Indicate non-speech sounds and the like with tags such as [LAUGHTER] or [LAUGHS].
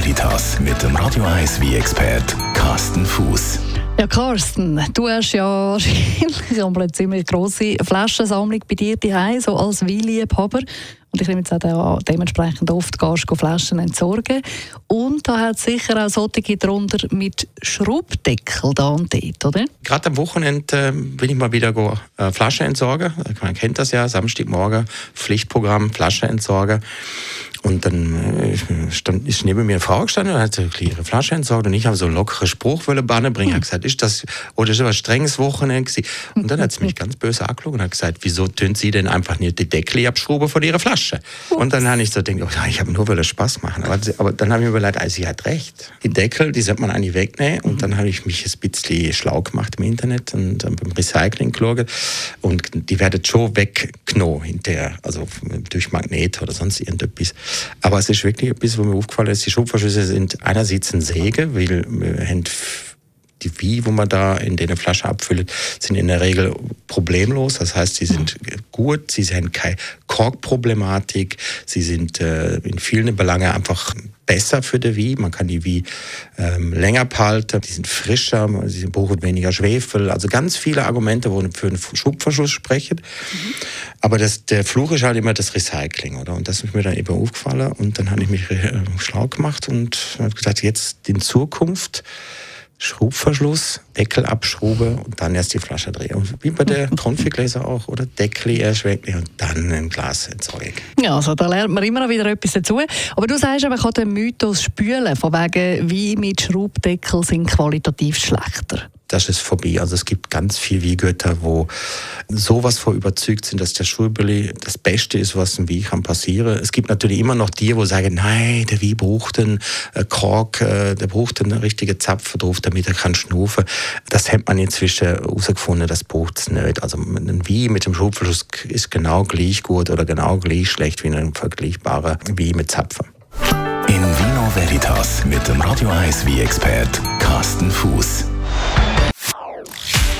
Veritas mit dem Radio 1 wie expert Carsten Fuß. Ja, Carsten, du hast ja wahrscheinlich eine ziemlich grosse Flaschensammlung bei dir daheim, so als Weinliebhaber. Und ich nehme jetzt auch dementsprechend oft gehst du Flaschen entsorgen. Und da hat es sicher auch solche drunter mit Schraubdeckel da und dort, oder? Gerade am Wochenende äh, will ich mal wieder go, äh, Flaschen entsorgen. Man kennt das ja, Samstagmorgen, Pflichtprogramm, Flasche entsorgen. Und dann äh, stand, ist neben mir eine Frau gestanden und hat ihre Flasche entsorgt und ich habe so einen lockeren Spruch wollen Banne bringen. Ich habe gesagt, ist das, oder ist das ein strenges Wochenende gewesen? Und dann hat sie mich [LAUGHS] ganz böse angeschaut und hat gesagt, wieso tönt sie denn einfach nicht die Deckel abschrauben von ihrer Flasche? Und dann habe ich so gedacht, oh, ich habe nur wollen Spaß machen. Aber, aber dann habe ich mir überlegt, also sie hat recht. Die Deckel, die sollte man eigentlich wegnehmen. Und dann habe ich mich ein bisschen schlau gemacht im Internet und beim Recycling geschaut. Und die werden schon weggenommen hinterher, also durch Magnet oder sonst irgendetwas. Aber es ist wirklich etwas, was mir aufgefallen ist. Die Schubverschlüsse sind einerseits ein Segen, weil wir haben die Wie, wo man da in der Flasche abfüllt, sind in der Regel problemlos. Das heißt, sie sind gut, sie haben keine Korkproblematik, sie sind äh, in vielen Belangen einfach besser für die Wie. Man kann die Wie ähm, länger behalten, die sind frischer, sie brauchen weniger Schwefel. Also ganz viele Argumente, die für einen Schubverschluss sprechen. Mhm. Aber das, der Fluch ist halt immer das Recycling, oder? Und das ist mir dann eben aufgefallen. Und dann habe ich mich äh, schlau gemacht und habe gesagt, jetzt in Zukunft Schraubverschluss, Deckel abschrauben und dann erst die Flasche drehen. Und wie bei der Konfigläser auch, oder? Deckel erst weg und dann ein Glas entsorgen. Ja, also da lernt man immer wieder etwas dazu. Aber du sagst, man kann den Mythos spülen, von wegen, wie mit Schraubdeckel sind qualitativ schlechter das ist vorbei. Also es gibt ganz viele Wiegötter, wo sowas vor überzeugt sind, dass der Schulbully das Beste ist, was im Wie kann passieren. Es gibt natürlich immer noch die, wo sagen, nein, der Wie braucht einen äh, Kork, äh, der braucht einen richtigen Zapfen drauf, damit er kann schnufen. Das hat man inzwischen herausgefunden, das braucht es nicht. Also ein Wie mit dem Schubverschluss ist genau gleich gut oder genau gleich schlecht wie ein vergleichbarer Wie mit Zapfen. In Vino Veritas mit dem Radio 1 wie expert Carsten Fuß.